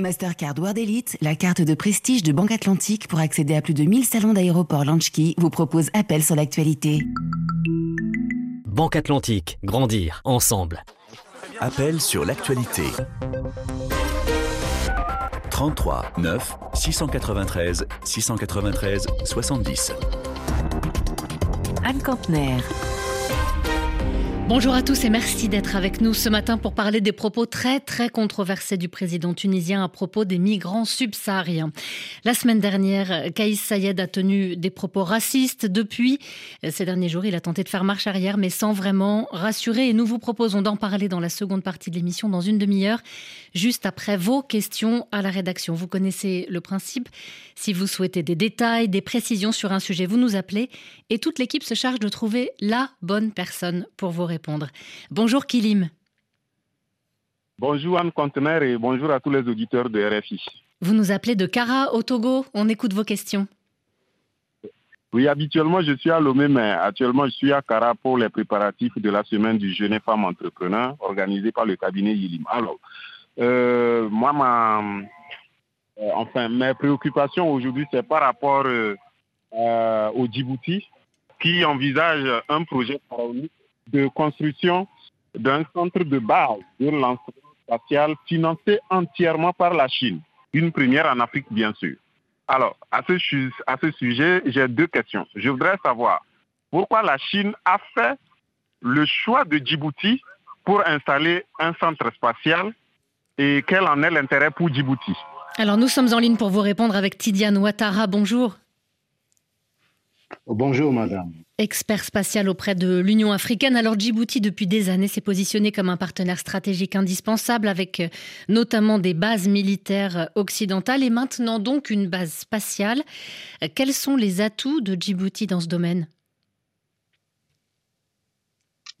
Mastercard World Elite, la carte de prestige de Banque Atlantique pour accéder à plus de 1000 salons d'aéroport Launchkey, vous propose appel sur l'actualité. Banque Atlantique, grandir ensemble. Appel sur l'actualité. 33 9 693 693 70. Anne Campner. Bonjour à tous et merci d'être avec nous ce matin pour parler des propos très très controversés du président tunisien à propos des migrants subsahariens. La semaine dernière, Kaïs Sayed a tenu des propos racistes. Depuis, ces derniers jours, il a tenté de faire marche arrière mais sans vraiment rassurer et nous vous proposons d'en parler dans la seconde partie de l'émission dans une demi-heure, juste après vos questions à la rédaction. Vous connaissez le principe. Si vous souhaitez des détails, des précisions sur un sujet, vous nous appelez et toute l'équipe se charge de trouver la bonne personne pour vous répondre. Bonjour Kilim. Bonjour Anne Contener et bonjour à tous les auditeurs de RFI. Vous nous appelez de Cara au Togo. On écoute vos questions. Oui, habituellement je suis à Lomé, mais actuellement je suis à Cara pour les préparatifs de la semaine du jeune femme entrepreneur organisée par le cabinet Yilim. Alors, euh, moi, ma, euh, enfin, mes préoccupations aujourd'hui, c'est par rapport euh, au Djibouti, qui envisage un projet de construction d'un centre de base de lancement spatial financé entièrement par la Chine. Une première en Afrique, bien sûr. Alors, à ce, à ce sujet, j'ai deux questions. Je voudrais savoir pourquoi la Chine a fait le choix de Djibouti pour installer un centre spatial et quel en est l'intérêt pour Djibouti? Alors nous sommes en ligne pour vous répondre avec Tidiane Ouattara. Bonjour. Bonjour madame. Expert spatial auprès de l'Union africaine. Alors Djibouti, depuis des années, s'est positionné comme un partenaire stratégique indispensable avec euh, notamment des bases militaires occidentales et maintenant donc une base spatiale. Euh, quels sont les atouts de Djibouti dans ce domaine?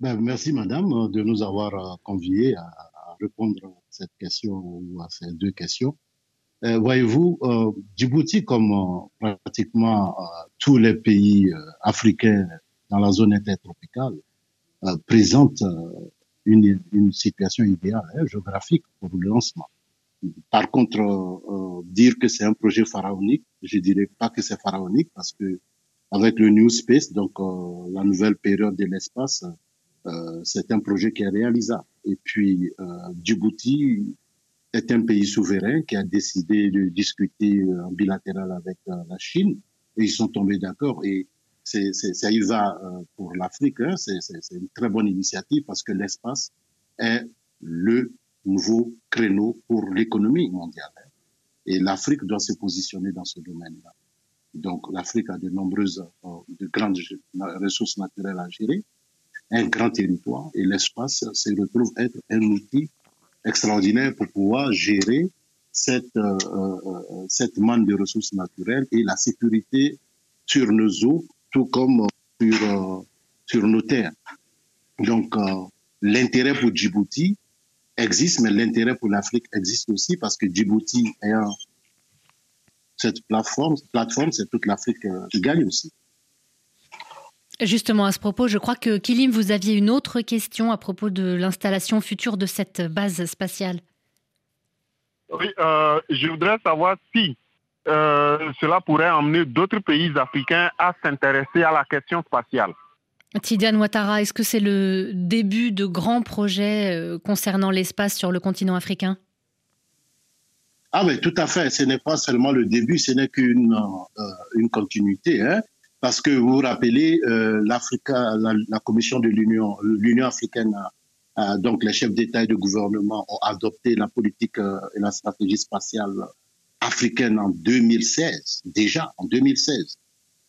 Ben, Merci madame de nous avoir euh, conviés à répondre à cette question ou à ces deux questions. Euh, voyez-vous, euh, Djibouti, comme euh, pratiquement tous les pays africains dans la zone intertropicale, présente une, une, situation idéale hein, géographique pour le lancement. Par contre, dire que c'est un projet pharaonique, je dirais pas que c'est pharaonique parce que avec le New Space, donc la nouvelle période de l'espace, c'est un projet qui est réalisable. Et puis Djibouti est un pays souverain qui a décidé de discuter euh, en bilatéral avec euh, la Chine et ils sont tombés d'accord et ça y va euh, pour l'Afrique. Hein, c'est, une très bonne initiative parce que l'espace est le nouveau créneau pour l'économie mondiale. Hein. Et l'Afrique doit se positionner dans ce domaine-là. Donc l'Afrique a de nombreuses, de grandes ressources naturelles à gérer, un grand territoire et l'espace se retrouve être un outil extraordinaire pour pouvoir gérer cette, euh, euh, cette manne de ressources naturelles et la sécurité sur nos eaux, tout comme sur, euh, sur nos terres. Donc, l'intérêt pour Djibouti existe, mais l'intérêt pour l'Afrique existe aussi parce que Djibouti ayant cette plateforme, plateforme c'est toute l'Afrique qui gagne aussi. Justement, à ce propos, je crois que Kilim, vous aviez une autre question à propos de l'installation future de cette base spatiale. Oui, euh, je voudrais savoir si euh, cela pourrait emmener d'autres pays africains à s'intéresser à la question spatiale. Tidiane Ouattara, est-ce que c'est le début de grands projets euh, concernant l'espace sur le continent africain? Ah oui, tout à fait. Ce n'est pas seulement le début, ce n'est qu'une une continuité. Hein parce que vous vous rappelez, euh, la, commission de l'Union, l'Union africaine, a, donc les chefs d'État et de gouvernement ont adopté la politique euh, et la stratégie spatiale africaine en 2016, déjà en 2016.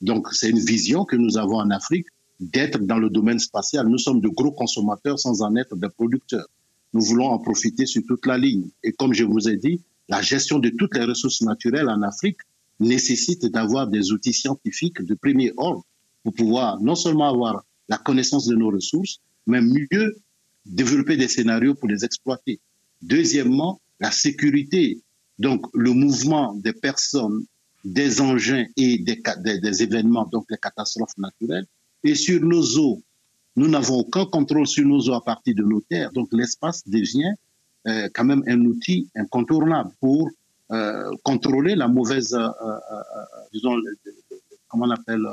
Donc c'est une vision que nous avons en Afrique d'être dans le domaine spatial. Nous sommes de gros consommateurs sans en être des producteurs. Nous voulons en profiter sur toute la ligne. Et comme je vous ai dit, la gestion de toutes les ressources naturelles en Afrique nécessite d'avoir des outils scientifiques de premier ordre pour pouvoir non seulement avoir la connaissance de nos ressources, mais mieux développer des scénarios pour les exploiter. Deuxièmement, la sécurité, donc le mouvement des personnes, des engins et des, événements, donc les catastrophes naturelles. Et sur nos eaux, nous n'avons aucun contrôle sur nos eaux à partir de nos terres, donc l'espace devient euh, quand même un outil incontournable pour contrôler la mauvaise, euh, disons, comment on appelle,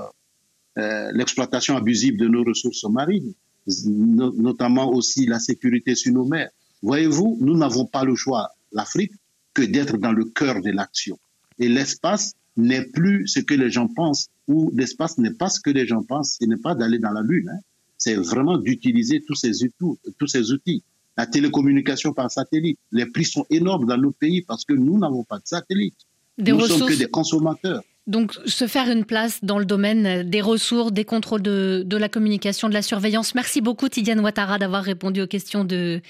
l'exploitation abusive de nos ressources marines, notamment aussi la sécurité sur nos mers. Voyez-vous, nous n'avons pas le choix, l'Afrique, que d'être dans le cœur de l'action. Et l'espace n'est plus ce que les gens pensent, ou l'espace n'est pas ce que les gens pensent, ce n'est pas d'aller dans la Lune. Hein. C'est vraiment d'utiliser tous ces outils. La télécommunication par satellite, les prix sont énormes dans nos pays parce que nous n'avons pas de satellite. nous ne sommes que des consommateurs. Donc, se faire une place dans le domaine des ressources, des contrôles de, la communication, de la surveillance. Merci beaucoup, Tidiane Ouattara, d'avoir répondu aux questions de,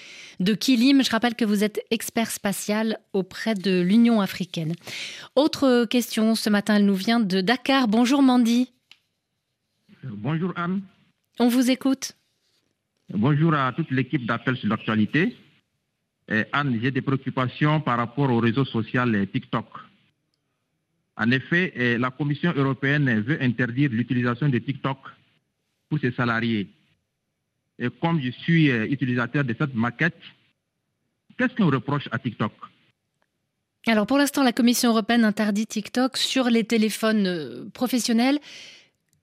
de Kilim. Je rappelle que vous êtes expert spatial auprès de l'Union africaine. Autre question ce matin, elle nous vient de Dakar. Bonjour, Mandy. Bonjour, Anne. On vous écoute. Bonjour à toute l'équipe d'Appel sur l'actualité. Anne, j'ai des préoccupations par rapport au réseau social TikTok. En effet, eh, la Commission européenne veut interdire l'utilisation de TikTok pour ses salariés. Et comme je suis eh, utilisateur de cette maquette, qu'est-ce qu'on reproche à TikTok? Alors pour l'instant, la Commission européenne interdit TikTok sur les téléphones euh, professionnels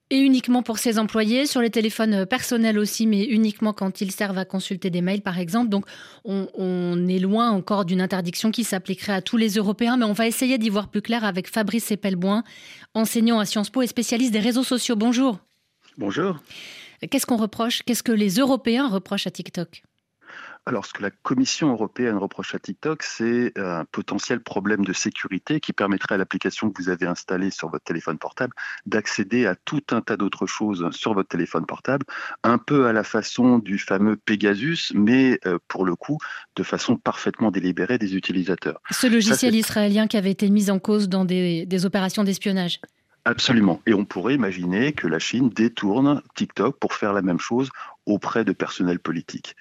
et uniquement pour ses employés, sur les téléphones euh, personnels aussi, mais uniquement quand ils servent à consulter des mails, par exemple. Donc, on, est loin encore d'une interdiction qui s'appliquerait à tous les Européens, mais on va essayer d'y voir plus clair avec Fabrice Epelboin, enseignant à Sciences Po et spécialiste des réseaux sociaux. Bonjour. Bonjour. Qu'est-ce qu'on reproche? Qu'est-ce que les Européens reprochent à TikTok? Alors, ce que la Commission européenne reproche à TikTok, c'est euh, un potentiel problème de sécurité qui permettrait à l'application que vous avez installée sur votre téléphone portable d'accéder à tout un tas d'autres choses sur votre téléphone portable, un peu à la façon du fameux Pegasus, mais euh, pour le coup, de façon parfaitement délibérée des utilisateurs. Ce logiciel israélien qui avait été mis en cause dans des, des opérations d'espionnage. Absolument. Et on pourrait imaginer que la Chine détourne TikTok pour faire la même chose auprès de personnels politiques.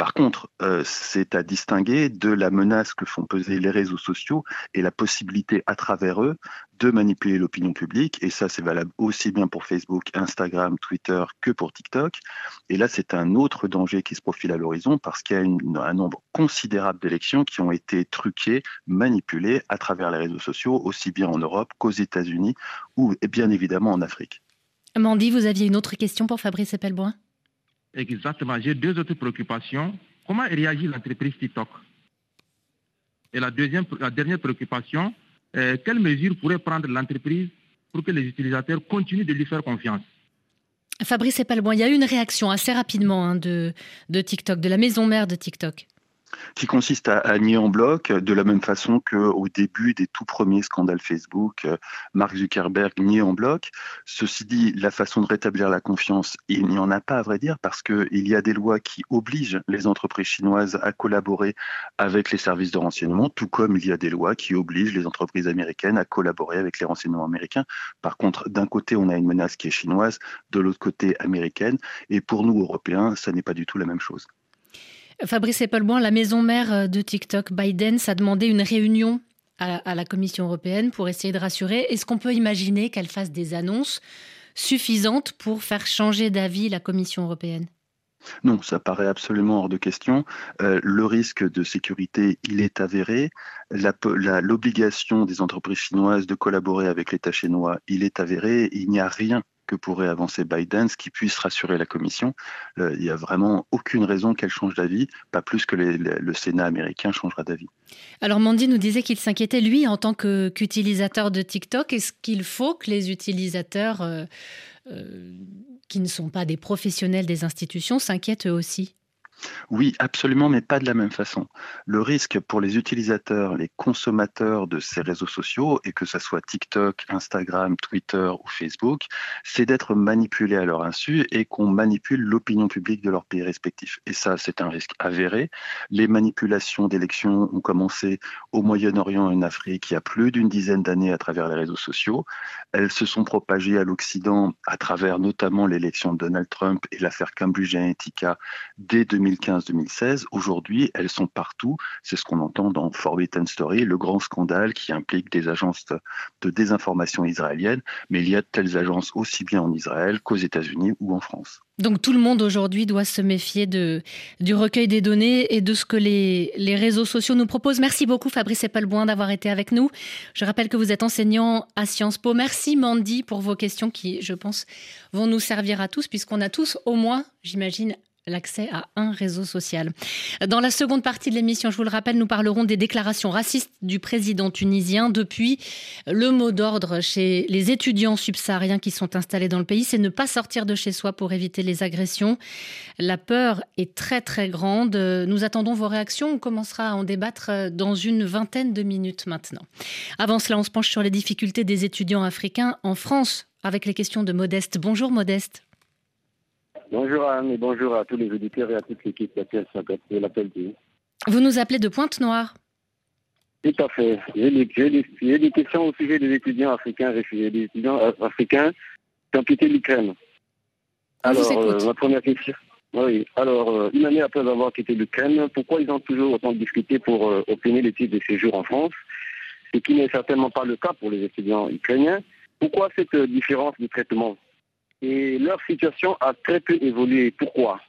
Par contre, euh, c'est à distinguer de la menace que font peser les réseaux sociaux et la possibilité à travers eux de manipuler l'opinion publique. Et ça, c'est valable aussi bien pour Facebook, Instagram, Twitter que pour TikTok. Et là, c'est un autre danger qui se profile à l'horizon parce qu'il y a un nombre considérable d'élections qui ont été truquées, manipulées à travers les réseaux sociaux, aussi bien en Europe qu'aux États-Unis ou bien évidemment en Afrique. Mandy, vous aviez une autre question pour Fabrice Epelboin Exactement. J'ai deux autres préoccupations. Comment réagit l'entreprise TikTok Et la, deuxième, la dernière préoccupation, euh, quelles mesures pourrait prendre l'entreprise pour que les utilisateurs continuent de lui faire confiance Fabrice Epalboin, il y a eu une réaction assez rapidement hein, de, de TikTok, de la maison mère de TikTok qui consiste à, nier en bloc, de la même façon qu'au début des tout premiers scandales Facebook, euh, Mark Zuckerberg niait en bloc. Ceci dit, la façon de rétablir la confiance, il n'y en a pas à vrai dire, parce qu'il y a des lois qui obligent les entreprises chinoises à collaborer avec les services de renseignement, tout comme il y a des lois qui obligent les entreprises américaines à collaborer avec les renseignements américains. Par contre, d'un côté, on a une menace qui est chinoise, de l'autre côté, américaine, et pour nous, Européens, ça n'est pas du tout la même chose. Fabrice Epelboin, la maison mère euh, de TikTok, Biden, a demandé une réunion à, la Commission européenne pour essayer de rassurer. Est-ce qu'on peut imaginer qu'elle fasse des annonces suffisantes pour faire changer d'avis la Commission européenne? Non, ça paraît absolument hors de question. Euh, le risque de sécurité, il est avéré. L'obligation des entreprises chinoises de collaborer avec l'État chinois, il est avéré. Il n'y a rien que pourrait avancer Biden, ce qui puisse rassurer la Commission. Euh, il n'y a vraiment aucune raison qu'elle change d'avis, pas plus que le Sénat américain changera d'avis. Alors Mandy nous disait qu'il s'inquiétait, lui, en tant qu'utilisateur de TikTok. Est-ce qu'il faut que les utilisateurs euh, euh, qui ne sont pas des professionnels des institutions s'inquiètent eux aussi? Oui, absolument, mais pas de la même façon. Le risque pour les utilisateurs, les consommateurs de ces réseaux sociaux, et que ce soit TikTok, Instagram, Twitter ou Facebook, c'est d'être manipulés à leur insu et qu'on manipule l'opinion publique de leur pays respectif. Et ça, c'est un risque avéré. Les manipulations d'élections ont commencé au Moyen-Orient et en Afrique il y a plus d'une dizaine d'années à travers les réseaux sociaux. Elles se sont propagées à l'Occident à travers notamment l'élection de Donald Trump et l'affaire Cambridge Analytica dès 2000 2015-2016. Aujourd'hui, elles sont partout. C'est ce qu'on entend dans Forbidden Story, le grand scandale qui implique des agences de désinformation israéliennes. Mais il y a de telles agences aussi bien en Israël qu'aux États-Unis ou en France. Donc tout le monde aujourd'hui doit se méfier du recueil des données et de ce que les, réseaux sociaux nous proposent. Merci beaucoup Fabrice Epelboin d'avoir été avec nous. Je rappelle que vous êtes enseignant à Sciences Po. Merci Mandy pour vos questions qui, je pense, vont nous servir à tous puisqu'on a tous au moins, j'imagine, l'accès à un réseau social. Dans la seconde partie de l'émission, je vous le rappelle, nous parlerons des déclarations racistes du président tunisien. Depuis, le mot d'ordre chez les étudiants subsahariens qui sont installés dans le pays, c'est ne pas sortir de chez soi pour éviter les agressions. La peur est très très grande. Nous attendons vos réactions. On commencera à en débattre dans une vingtaine de minutes maintenant. Avant cela, on se penche sur les difficultés des étudiants africains en France avec les questions de Modeste. Bonjour Modeste. Bonjour Anne et bonjour à tous les auditeurs et à toute l'équipe de l'appel Vous nous appelez de Pointe-Noire Tout à fait. J'ai des, des, questions au sujet des étudiants africains réfugiés, des étudiants euh, africains qui ont quitté l'Ukraine. Alors, euh, ma première question. Oui, alors, euh, une année après avoir quitté l'Ukraine, pourquoi ils ont toujours autant discuté pour obtenir les titres de séjour en France? Ce qui n'est certainement pas le cas pour les étudiants ukrainiens. Pourquoi cette différence de traitement? Et leur situation a très peu évolué. Pourquoi?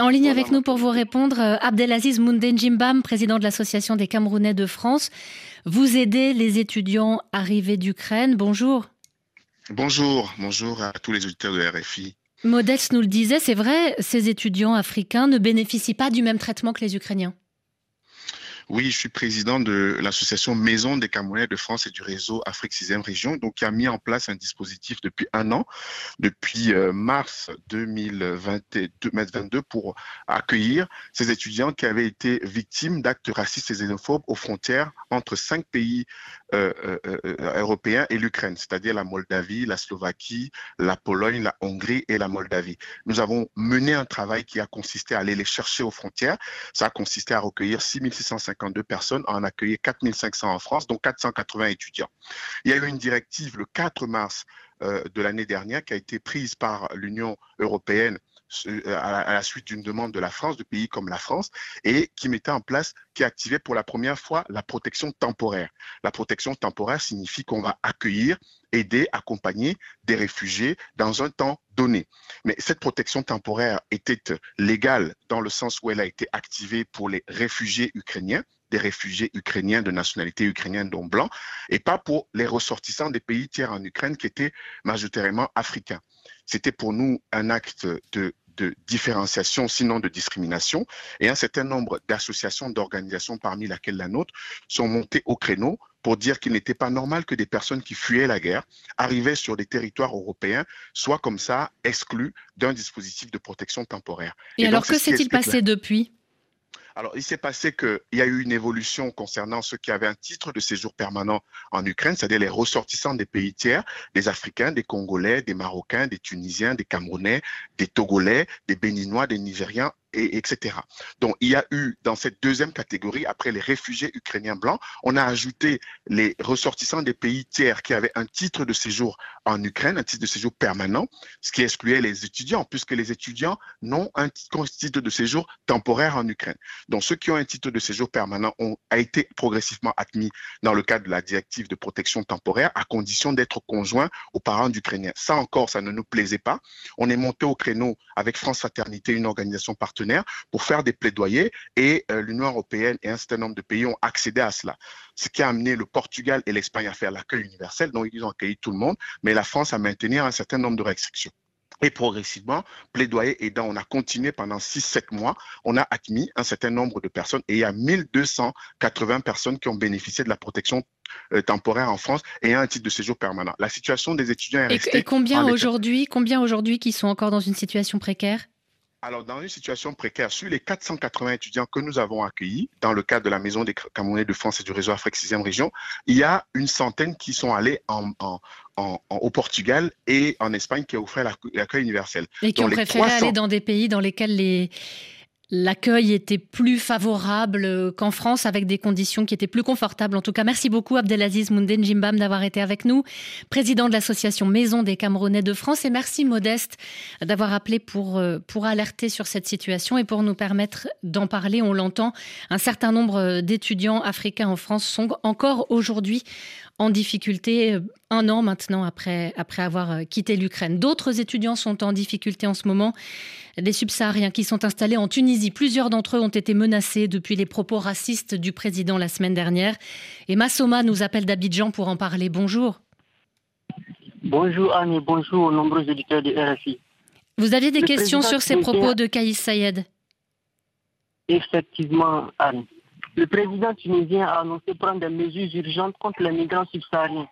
En ligne avec nous pour vous répondre, euh, Abdelaziz Mundenjimbam, président de l'Association des Camerounais de France. Vous aidez les étudiants arrivés d'Ukraine. Bonjour. Bonjour, bonjour à tous les auditeurs de RFI. Modeste nous le disait, c'est vrai, ces étudiants africains ne bénéficient pas du même traitement que les Ukrainiens. Oui, je suis président de l'association Maison des Camerounais de France et du réseau Afrique 6e Région, donc qui a mis en place un dispositif depuis un an, depuis euh, mars 2022, pour accueillir ces étudiants qui avaient été victimes d'actes racistes et xénophobes aux frontières entre cinq pays européens et l'Ukraine, c'est-à-dire la Moldavie, la Slovaquie, la Pologne, la Hongrie et la Moldavie. Nous avons mené un travail qui a consisté à aller les chercher aux frontières. Ça a consisté à recueillir 6650 52 personnes, en accueilli 4500 en France, dont 480 étudiants. Il y a eu une directive le 4 mars euh, de l'année dernière qui a été prise par l'Union européenne euh, à la suite d'une demande de la France, de pays comme la France, et qui mettait en place, qui activait pour la première fois la protection temporaire. La protection temporaire signifie qu'on va accueillir, aider, accompagner des réfugiés dans un temps donné. Mais cette protection temporaire était légale dans le sens où elle a été activée pour les réfugiés ukrainiens, des réfugiés ukrainiens de nationalité ukrainienne dont blanc, et pas pour les ressortissants des pays tiers en Ukraine qui étaient majoritairement africains. C'était pour nous un acte de de différenciation, sinon de discrimination. Et un certain nombre d'associations, d'organisations, parmi laquelle la nôtre, sont montées au créneau pour dire qu'il n'était pas normal que des personnes qui fuyaient la guerre arrivaient sur des territoires européens soient comme ça exclues d'un dispositif de protection temporaire. Et, alors, que s'est-il passé depuis? Alors, il s'est passé qu'il y a eu une évolution concernant ceux qui avaient un titre de séjour permanent en Ukraine, c'est-à-dire les ressortissants des pays tiers, des Africains, des Congolais, des Marocains, des Tunisiens, des Camerounais, des Togolais, des Béninois, des Nigériens et, etc. Donc, il y a eu dans cette deuxième catégorie, après les réfugiés ukrainiens blancs, on a ajouté les ressortissants des pays tiers qui avaient un titre de séjour en Ukraine, un titre de séjour permanent, ce qui excluait les étudiants, puisque les étudiants n'ont un titre de séjour temporaire en Ukraine. Donc, ceux qui ont un titre de séjour permanent ont a été progressivement admis dans le cadre de la directive de protection temporaire, à condition d'être conjoints aux parents d'Ukrainiens. Ça encore, ça ne nous plaisait pas. On est monté au créneau avec France Fraternité, une organisation partenaire pour faire des plaidoyers et euh, l'Union européenne et un certain nombre de pays ont accédé à cela. Ce qui a amené le Portugal et l'Espagne à faire l'accueil universel, donc ils ont accueilli tout le monde, mais la France a maintenu un certain nombre de restrictions. Et progressivement, plaidoyer aidant, on a continué pendant 6-7 mois, on a admis un certain nombre de personnes et il y a 1280 personnes qui ont bénéficié de la protection euh, temporaire en France et un titre de séjour permanent. La situation des étudiants est restée. Et, combien aujourd'hui, combien aujourd'hui qui sont encore dans une situation précaire? Alors, dans une situation précaire, sur les 480 étudiants que nous avons accueillis dans le cadre de la Maison des Camerounais de France et du réseau Afrique 6e région, il y a une centaine qui sont allés en, au Portugal et en Espagne qui a offert l'accueil universel. Et qui ont préféré aller dans des pays dans lesquels les, l'accueil était plus favorable qu'en France, avec des conditions qui étaient plus confortables. En tout cas, merci beaucoup Abdelaziz Mundenjimbam d'avoir été avec nous, président de l'association Maison des Camerounais de France. Et merci Modeste d'avoir appelé pour, euh, pour alerter sur cette situation et pour nous permettre d'en parler. On l'entend, un certain nombre d'étudiants africains en France sont encore aujourd'hui en difficulté euh, un an maintenant après, après avoir euh, quitté l'Ukraine. D'autres étudiants sont en difficulté en ce moment. Des subsahariens qui sont installés en Tunisie. Plusieurs d'entre eux ont été menacés depuis les propos racistes du président la semaine dernière. Et Massoma nous appelle d'Abidjan pour en parler. Bonjour. Bonjour Anne et bonjour aux nombreux éditeurs de RFI. Vous aviez des questions sur ces propos de Kaïs Sayed Effectivement, Anne le président tunisien a annoncé prendre des mesures urgentes contre les migrants subsahariens.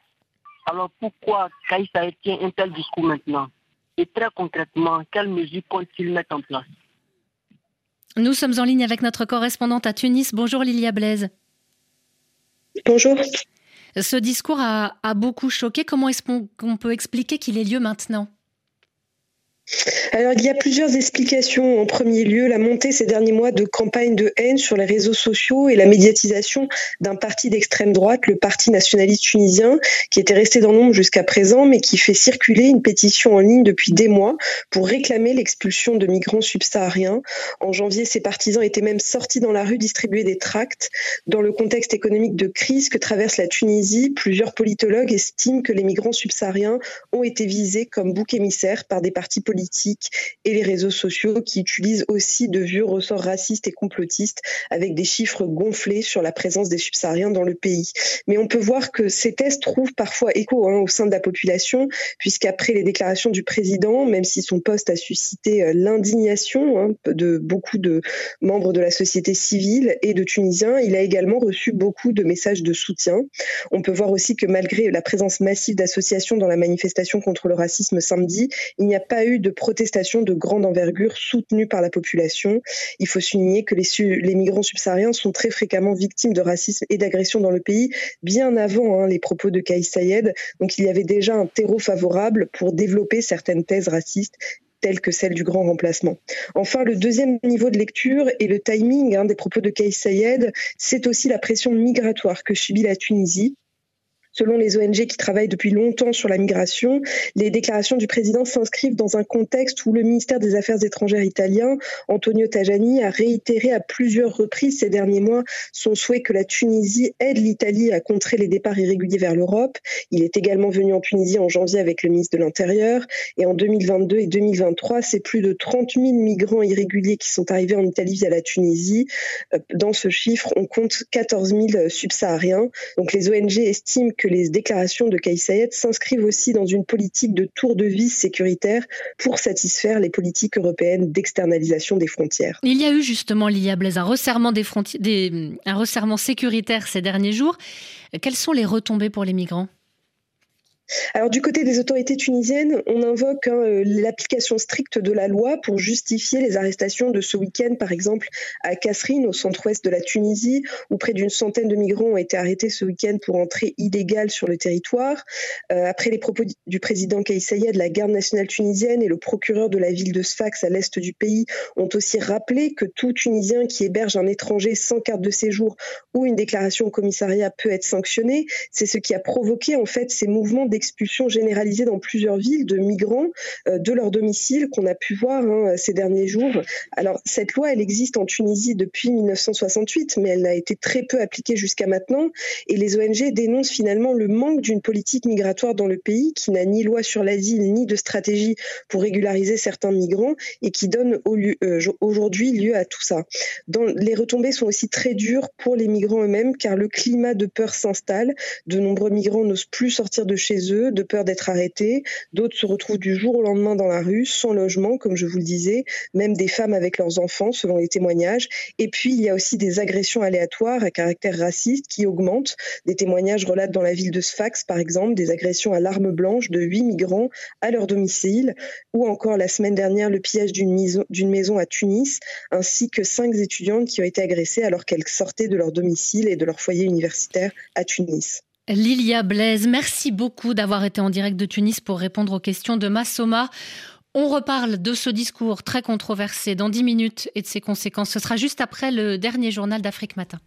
Alors pourquoi Kaïssa tient un tel discours maintenant? Et très concrètement, quelles mesures compte-t-il mettre en place? Nous sommes en ligne avec notre correspondante à Tunis. Bonjour Lilia Blaise. Bonjour. Ce discours a, a beaucoup choqué. Comment est-ce qu'on peut expliquer qu'il ait lieu maintenant? Alors, il y a plusieurs explications. En premier lieu, la montée ces derniers mois de campagnes de haine sur les réseaux sociaux et la médiatisation d'un parti d'extrême droite, le Parti nationaliste tunisien, qui était resté dans l'ombre jusqu'à présent, mais qui fait circuler une pétition en ligne depuis des mois pour réclamer l'expulsion de migrants subsahariens. En janvier, ces partisans étaient même sortis dans la rue distribuer des tracts. Dans le contexte économique de crise que traverse la Tunisie, plusieurs politologues estiment que les migrants subsahariens ont été visés comme bouc émissaire par des partis politiques et les réseaux sociaux qui utilisent aussi de vieux ressorts racistes et complotistes avec des chiffres gonflés sur la présence des subsahariens dans le pays. Mais on peut voir que ces tests trouvent parfois écho hein, au sein de la population, puisqu'après les déclarations du président, même si son poste a suscité euh, l'indignation hein, de beaucoup de membres de la société civile et de Tunisiens, il a également reçu beaucoup de messages de soutien. On peut voir aussi que malgré la présence massive d'associations dans la manifestation contre le racisme samedi, il n'y a pas eu de protestations de grande envergure soutenues par la population. Il faut souligner que les, migrants subsahariens sont très fréquemment victimes de racisme et d'agression dans le pays, bien avant hein, les propos de Kais Sayed. Donc il y avait déjà un terreau favorable pour développer certaines thèses racistes telles que celle du grand remplacement. Enfin, le deuxième niveau de lecture et le timing hein, des propos de Kais Sayed, c'est aussi la pression migratoire que subit la Tunisie. Selon les ONG qui travaillent depuis longtemps sur la migration, les déclarations du président s'inscrivent dans un contexte où le ministère des Affaires étrangères italien, Antonio Tajani, a réitéré à plusieurs reprises ces derniers mois son souhait que la Tunisie aide l'Italie à contrer les départs irréguliers vers l'Europe. Il est également venu en Tunisie en janvier avec le ministre de l'Intérieur. Et en 2022 et 2023, c'est plus de 30 000 migrants irréguliers qui sont arrivés en Italie via la Tunisie. Euh, dans ce chiffre, on compte 14 000 subsahariens. Donc les ONG estiment que que les déclarations de Kais s'inscrivent aussi dans une politique de tour de vis sécuritaire pour satisfaire les politiques européennes d'externalisation des frontières. Il y a eu justement, Lilia Blaise, un resserrement, des, un resserrement sécuritaire ces derniers jours. Quelles sont les retombées pour les migrants? Alors du côté des autorités tunisiennes, on invoque hein, euh, l'application stricte de la loi pour justifier les arrestations de ce week-end, par exemple à Kasserine, au centre-ouest de la Tunisie, où près d'une centaine de migrants ont été arrêtés ce week-end pour entrée illégale sur le territoire. Euh, après les propos du président Kais Sayed, la garde nationale tunisienne et le procureur de la ville de Sfax à l'est du pays ont aussi rappelé que tout Tunisien qui héberge un étranger sans carte de séjour ou une déclaration au commissariat peut être sanctionné. C'est ce qui a provoqué en fait ces mouvements d'expulsion généralisée dans plusieurs villes de migrants euh, de leur domicile qu'on a pu voir hein, ces derniers jours. Alors cette loi, elle existe en Tunisie depuis 1968, mais elle n'a été très peu appliquée jusqu'à maintenant. Et les ONG dénoncent finalement le manque d'une politique migratoire dans le pays qui n'a ni loi sur l'asile ni de stratégie pour régulariser certains migrants et qui donne euh, aujourd'hui lieu à tout ça. Les retombées sont aussi très dures pour les migrants eux-mêmes car le climat de peur s'installe. De nombreux migrants n'osent plus sortir de de peur d'être arrêtés. D'autres se retrouvent du jour au lendemain dans la rue, sans logement, comme je vous le disais, même des femmes avec leurs enfants, selon les témoignages. Et puis, il y a aussi des agressions aléatoires à caractère raciste qui augmentent. Des témoignages relatent dans la ville de Sfax, par exemple, des agressions à l'arme blanche de huit migrants à leur domicile, ou encore la semaine dernière le pillage d'une maison à Tunis, ainsi que cinq étudiantes qui ont été agressées alors qu'elles sortaient de leur domicile et de leur foyer universitaire à Tunis. Lilia Blaise, merci beaucoup d'avoir été en direct de Tunis pour répondre aux questions de Massoma. On reparle de ce discours très controversé dans 10 minutes et de ses conséquences. Ce sera juste après le dernier journal d'Afrique Matin.